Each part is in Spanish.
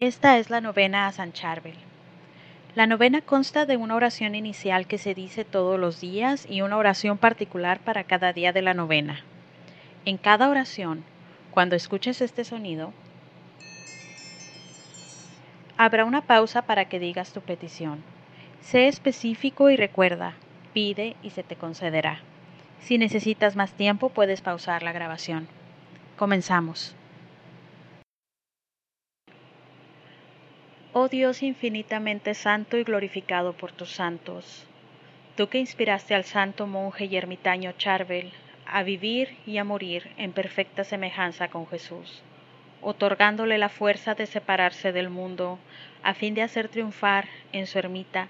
Esta es la novena a San Charbel. La novena consta de una oración inicial que se dice todos los días y una oración particular para cada día de la novena. En cada oración, cuando escuches este sonido, habrá una pausa para que digas tu petición. Sé específico y recuerda, pide y se te concederá. Si necesitas más tiempo, puedes pausar la grabación. Comenzamos. Oh Dios infinitamente santo y glorificado por tus santos, tú que inspiraste al santo monje y ermitaño Charbel a vivir y a morir en perfecta semejanza con Jesús, otorgándole la fuerza de separarse del mundo a fin de hacer triunfar en su ermita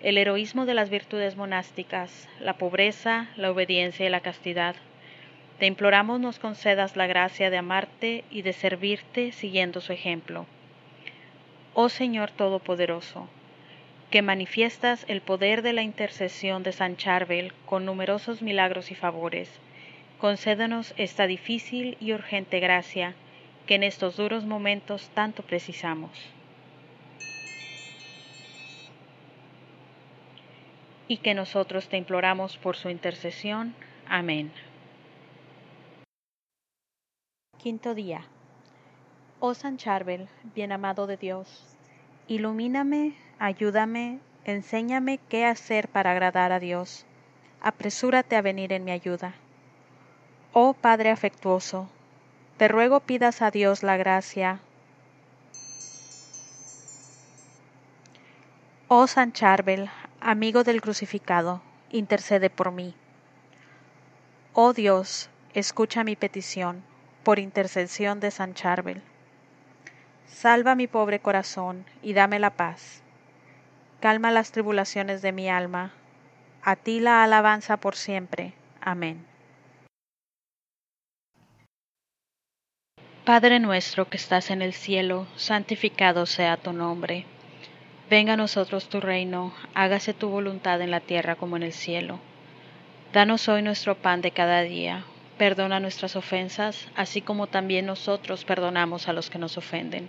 el heroísmo de las virtudes monásticas, la pobreza, la obediencia y la castidad. Te imploramos nos concedas la gracia de amarte y de servirte siguiendo su ejemplo oh Señor Todopoderoso, que manifiestas el poder de la intercesión de San Charbel con numerosos milagros y favores, concédenos esta difícil y urgente gracia que en estos duros momentos tanto precisamos. Y que nosotros te imploramos por su intercesión. Amén. Quinto día. Oh San Charbel, bien amado de Dios, ilumíname, ayúdame, enséñame qué hacer para agradar a Dios. Apresúrate a venir en mi ayuda. Oh Padre afectuoso, te ruego pidas a Dios la gracia. Oh San Charbel, amigo del crucificado, intercede por mí. Oh Dios, escucha mi petición, por intercesión de San Charbel. Salva mi pobre corazón y dame la paz. Calma las tribulaciones de mi alma. A ti la alabanza por siempre. Amén. Padre nuestro que estás en el cielo, santificado sea tu nombre. Venga a nosotros tu reino, hágase tu voluntad en la tierra como en el cielo. Danos hoy nuestro pan de cada día. Perdona nuestras ofensas, así como también nosotros perdonamos a los que nos ofenden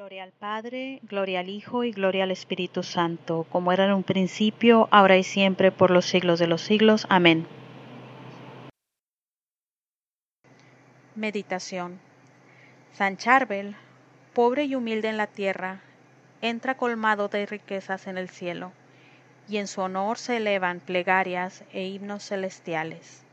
Gloria al Padre, gloria al Hijo y gloria al Espíritu Santo, como era en un principio, ahora y siempre, por los siglos de los siglos. Amén. Meditación. San Charbel, pobre y humilde en la tierra, entra colmado de riquezas en el cielo, y en su honor se elevan plegarias e himnos celestiales.